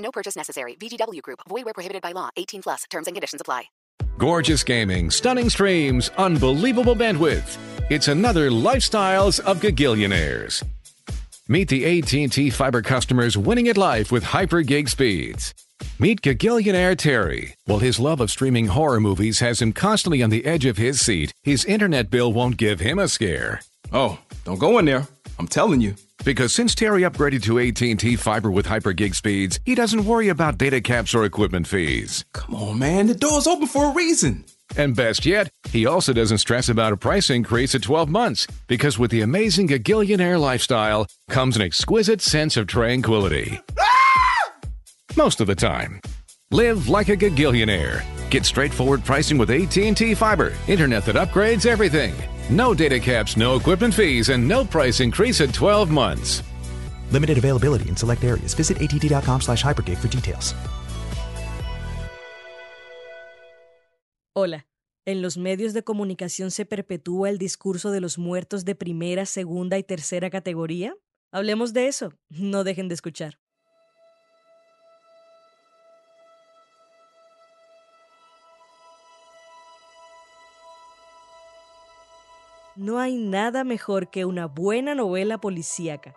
No purchase necessary. VGW Group. Void where prohibited by law. 18 plus. Terms and conditions apply. Gorgeous gaming, stunning streams, unbelievable bandwidth. It's another Lifestyles of Gagillionaires. Meet the AT&T fiber customers winning at life with hyper gig speeds. Meet Gagillionaire Terry. While his love of streaming horror movies has him constantly on the edge of his seat, his internet bill won't give him a scare. Oh, don't go in there. I'm telling you. Because since Terry upgraded to AT&T fiber with hyper gig speeds, he doesn't worry about data caps or equipment fees. Come on, man. The door's open for a reason. And best yet, he also doesn't stress about a price increase at 12 months because with the amazing Gagillionaire lifestyle comes an exquisite sense of tranquility. Ah! Most of the time. Live like a Gagillionaire. Get straightforward pricing with AT&T Fiber, internet that upgrades everything. No data caps, no equipment fees, and no price increase at 12 months. Limited availability in select areas. Visit att.com slash hypergig for details. Hola. En los medios de comunicación se perpetúa el discurso de los muertos de primera, segunda y tercera categoría. Hablemos de eso. No dejen de escuchar. No hay nada mejor que una buena novela policíaca.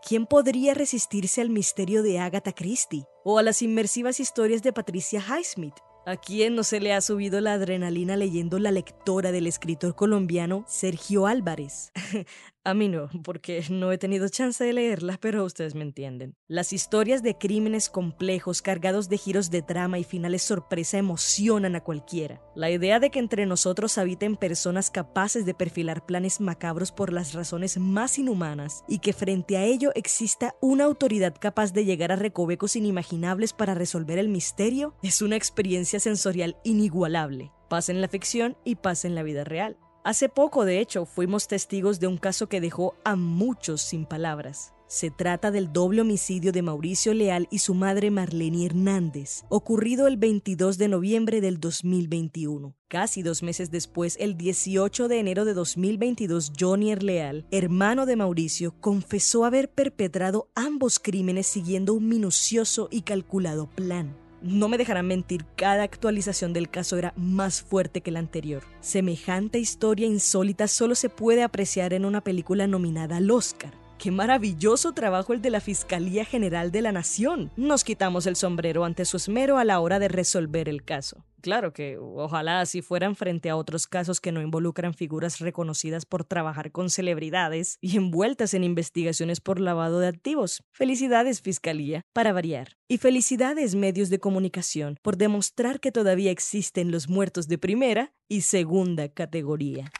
¿Quién podría resistirse al misterio de Agatha Christie o a las inmersivas historias de Patricia Highsmith? ¿A quién no se le ha subido la adrenalina leyendo La lectora del escritor colombiano Sergio Álvarez? a mí no, porque no he tenido chance de leerla, pero ustedes me entienden. Las historias de crímenes complejos, cargados de giros de trama y finales sorpresa emocionan a cualquiera. La idea de que entre nosotros habiten personas capaces de perfilar planes macabros por las razones más inhumanas y que frente a ello exista una autoridad capaz de llegar a recovecos inimaginables para resolver el misterio es una experiencia sensorial inigualable. Pasa en la ficción y pasa en la vida real. Hace poco, de hecho, fuimos testigos de un caso que dejó a muchos sin palabras. Se trata del doble homicidio de Mauricio Leal y su madre Marlene Hernández, ocurrido el 22 de noviembre del 2021. Casi dos meses después, el 18 de enero de 2022, Johnny Leal, hermano de Mauricio, confesó haber perpetrado ambos crímenes siguiendo un minucioso y calculado plan. No me dejarán mentir, cada actualización del caso era más fuerte que la anterior. Semejante historia insólita solo se puede apreciar en una película nominada al Oscar. ¡Qué maravilloso trabajo el de la Fiscalía General de la Nación! Nos quitamos el sombrero ante su esmero a la hora de resolver el caso. Claro que ojalá así fueran frente a otros casos que no involucran figuras reconocidas por trabajar con celebridades y envueltas en investigaciones por lavado de activos. Felicidades, Fiscalía, para variar. Y felicidades, medios de comunicación, por demostrar que todavía existen los muertos de primera y segunda categoría.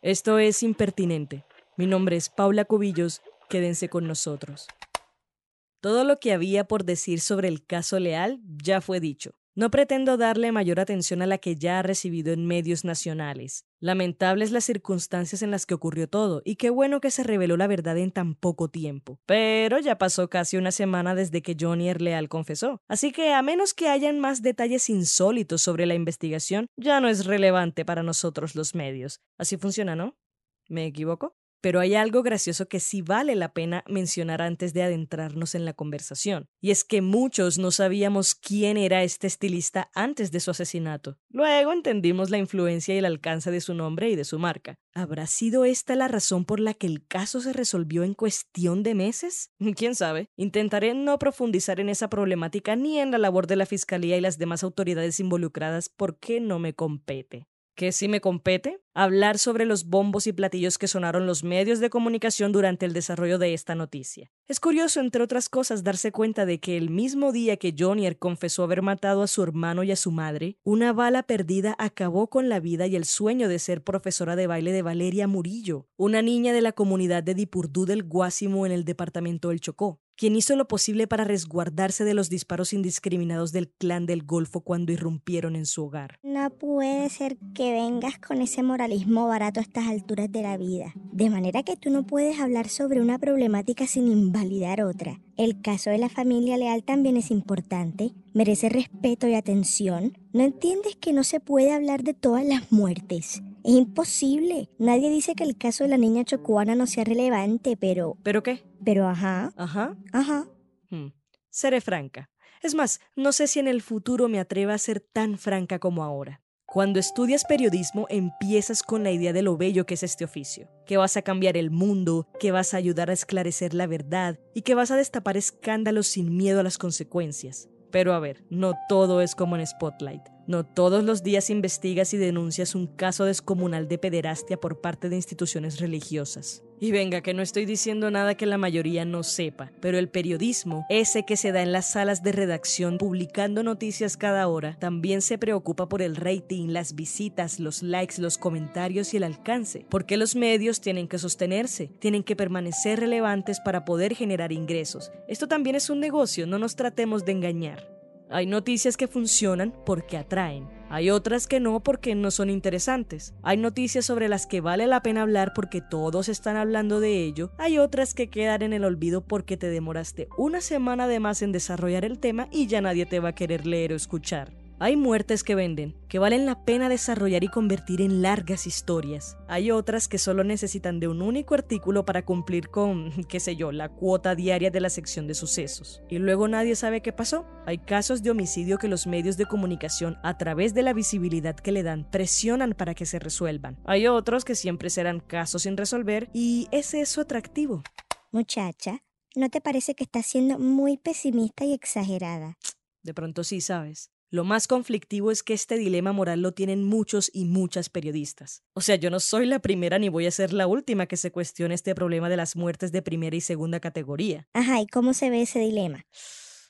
Esto es impertinente. Mi nombre es Paula Cubillos. Quédense con nosotros. Todo lo que había por decir sobre el caso Leal ya fue dicho. No pretendo darle mayor atención a la que ya ha recibido en medios nacionales. Lamentables las circunstancias en las que ocurrió todo, y qué bueno que se reveló la verdad en tan poco tiempo. Pero ya pasó casi una semana desde que Johnny Leal confesó, así que a menos que hayan más detalles insólitos sobre la investigación, ya no es relevante para nosotros los medios. Así funciona, ¿no? ¿Me equivoco? Pero hay algo gracioso que sí vale la pena mencionar antes de adentrarnos en la conversación, y es que muchos no sabíamos quién era este estilista antes de su asesinato. Luego entendimos la influencia y el alcance de su nombre y de su marca. ¿Habrá sido esta la razón por la que el caso se resolvió en cuestión de meses? ¿Quién sabe? Intentaré no profundizar en esa problemática ni en la labor de la Fiscalía y las demás autoridades involucradas porque no me compete que sí me compete, hablar sobre los bombos y platillos que sonaron los medios de comunicación durante el desarrollo de esta noticia. Es curioso, entre otras cosas, darse cuenta de que el mismo día que Jonier confesó haber matado a su hermano y a su madre, una bala perdida acabó con la vida y el sueño de ser profesora de baile de Valeria Murillo, una niña de la comunidad de Dipurdú del Guásimo en el departamento del Chocó. Quien hizo lo posible para resguardarse de los disparos indiscriminados del clan del Golfo cuando irrumpieron en su hogar. No puede ser que vengas con ese moralismo barato a estas alturas de la vida. De manera que tú no puedes hablar sobre una problemática sin invalidar otra. El caso de la familia Leal también es importante, merece respeto y atención. ¿No entiendes que no se puede hablar de todas las muertes? Es imposible. Nadie dice que el caso de la niña chocuana no sea relevante, pero... ¿Pero qué? Pero ajá. Ajá. Ajá. Hmm. Seré franca. Es más, no sé si en el futuro me atreva a ser tan franca como ahora. Cuando estudias periodismo empiezas con la idea de lo bello que es este oficio, que vas a cambiar el mundo, que vas a ayudar a esclarecer la verdad y que vas a destapar escándalos sin miedo a las consecuencias. Pero a ver, no todo es como en Spotlight. No todos los días investigas y denuncias un caso descomunal de pederastia por parte de instituciones religiosas. Y venga, que no estoy diciendo nada que la mayoría no sepa, pero el periodismo, ese que se da en las salas de redacción publicando noticias cada hora, también se preocupa por el rating, las visitas, los likes, los comentarios y el alcance, porque los medios tienen que sostenerse, tienen que permanecer relevantes para poder generar ingresos. Esto también es un negocio, no nos tratemos de engañar. Hay noticias que funcionan porque atraen. Hay otras que no porque no son interesantes. Hay noticias sobre las que vale la pena hablar porque todos están hablando de ello. Hay otras que quedan en el olvido porque te demoraste una semana de más en desarrollar el tema y ya nadie te va a querer leer o escuchar. Hay muertes que venden, que valen la pena desarrollar y convertir en largas historias. Hay otras que solo necesitan de un único artículo para cumplir con, qué sé yo, la cuota diaria de la sección de sucesos. Y luego nadie sabe qué pasó. Hay casos de homicidio que los medios de comunicación, a través de la visibilidad que le dan, presionan para que se resuelvan. Hay otros que siempre serán casos sin resolver y es eso atractivo. Muchacha, ¿no te parece que estás siendo muy pesimista y exagerada? De pronto sí sabes. Lo más conflictivo es que este dilema moral lo tienen muchos y muchas periodistas. O sea, yo no soy la primera ni voy a ser la última que se cuestione este problema de las muertes de primera y segunda categoría. Ajá, ¿y cómo se ve ese dilema?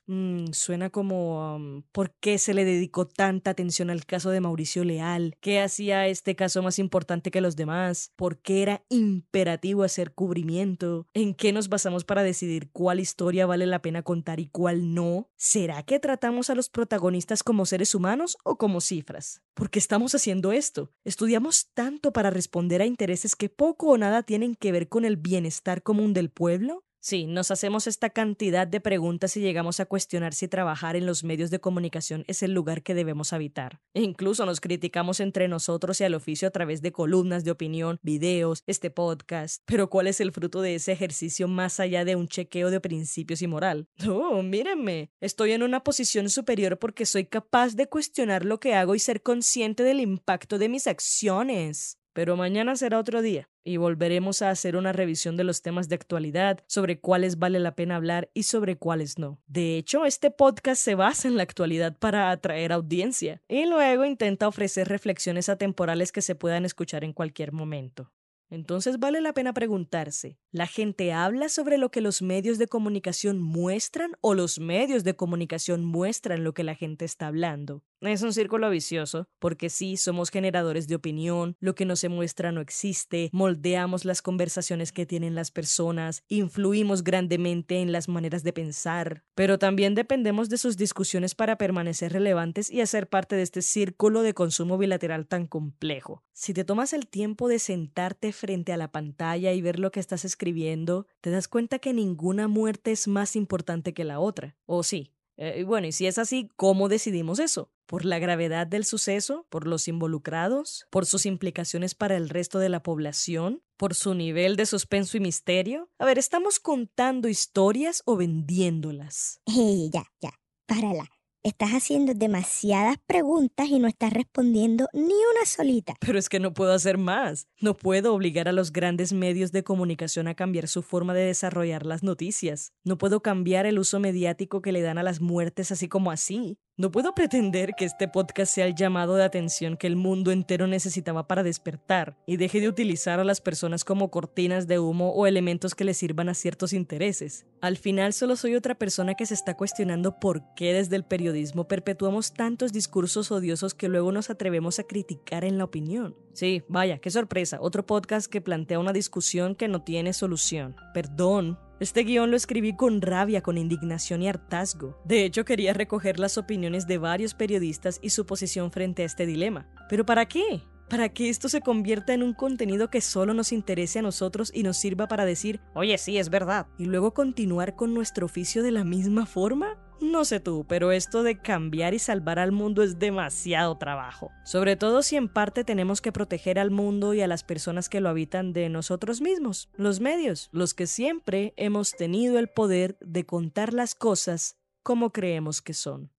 Mm, suena como ¿por qué se le dedicó tanta atención al caso de Mauricio Leal? ¿Qué hacía este caso más importante que los demás? ¿Por qué era imperativo hacer cubrimiento? ¿En qué nos basamos para decidir cuál historia vale la pena contar y cuál no? ¿Será que tratamos a los protagonistas como seres humanos o como cifras? ¿Por qué estamos haciendo esto? ¿Estudiamos tanto para responder a intereses que poco o nada tienen que ver con el bienestar común del pueblo? Sí, nos hacemos esta cantidad de preguntas y llegamos a cuestionar si trabajar en los medios de comunicación es el lugar que debemos habitar. E incluso nos criticamos entre nosotros y al oficio a través de columnas de opinión, videos, este podcast. Pero ¿cuál es el fruto de ese ejercicio más allá de un chequeo de principios y moral? Oh, mírenme, estoy en una posición superior porque soy capaz de cuestionar lo que hago y ser consciente del impacto de mis acciones. Pero mañana será otro día y volveremos a hacer una revisión de los temas de actualidad, sobre cuáles vale la pena hablar y sobre cuáles no. De hecho, este podcast se basa en la actualidad para atraer audiencia y luego intenta ofrecer reflexiones atemporales que se puedan escuchar en cualquier momento. Entonces vale la pena preguntarse, ¿la gente habla sobre lo que los medios de comunicación muestran o los medios de comunicación muestran lo que la gente está hablando? Es un círculo vicioso, porque sí, somos generadores de opinión, lo que no se muestra no existe, moldeamos las conversaciones que tienen las personas, influimos grandemente en las maneras de pensar, pero también dependemos de sus discusiones para permanecer relevantes y hacer parte de este círculo de consumo bilateral tan complejo. Si te tomas el tiempo de sentarte frente a la pantalla y ver lo que estás escribiendo, te das cuenta que ninguna muerte es más importante que la otra. ¿O sí? Eh, bueno, y si es así, ¿cómo decidimos eso? ¿Por la gravedad del suceso? ¿Por los involucrados? ¿Por sus implicaciones para el resto de la población? ¿Por su nivel de suspenso y misterio? A ver, ¿estamos contando historias o vendiéndolas? Hey, ya, ya, párala. Estás haciendo demasiadas preguntas y no estás respondiendo ni una solita. Pero es que no puedo hacer más. No puedo obligar a los grandes medios de comunicación a cambiar su forma de desarrollar las noticias. No puedo cambiar el uso mediático que le dan a las muertes así como así. No puedo pretender que este podcast sea el llamado de atención que el mundo entero necesitaba para despertar y deje de utilizar a las personas como cortinas de humo o elementos que le sirvan a ciertos intereses. Al final solo soy otra persona que se está cuestionando por qué desde el periodismo perpetuamos tantos discursos odiosos que luego nos atrevemos a criticar en la opinión. Sí, vaya, qué sorpresa, otro podcast que plantea una discusión que no tiene solución. Perdón, Este guion lo escribí con rabia, con indignación y hartazgo. De hecho, quería recoger las opiniones de varios periodistas y su posición frente a este dilema. ¿Pero para qué? ¿Para que esto se convierta en un contenido que solo nos interese a nosotros y nos sirva para decir, oye, sí, es verdad, y luego continuar con nuestro oficio de la misma forma? No sé tú, pero esto de cambiar y salvar al mundo es demasiado trabajo. Sobre todo si en parte tenemos que proteger al mundo y a las personas que lo habitan de nosotros mismos, los medios, los que siempre hemos tenido el poder de contar las cosas como creemos que son.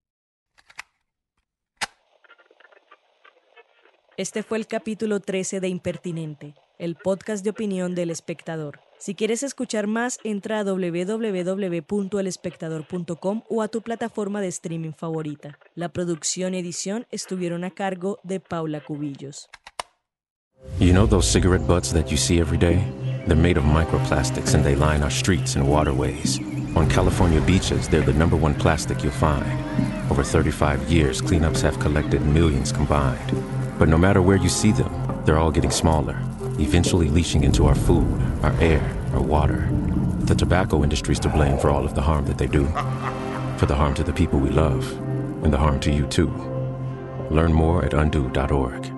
Este fue el capítulo 13 de Impertinente, el podcast de opinión del espectador. Si quieres escuchar más, entra a www.elespectador.com o a tu plataforma de streaming favorita. La producción y edición estuvieron a cargo de Paula Cubillos. You know those cigarette butts that you see every day? They're made of microplastics and they line our streets and waterways. On California beaches, they're the number one plastic you'll find. Over 35 years, cleanups have collected millions combined. But no matter where you see them, they're all getting smaller, eventually leaching into our food, our air, our water. The tobacco industry's to blame for all of the harm that they do. For the harm to the people we love, and the harm to you too. Learn more at undo.org.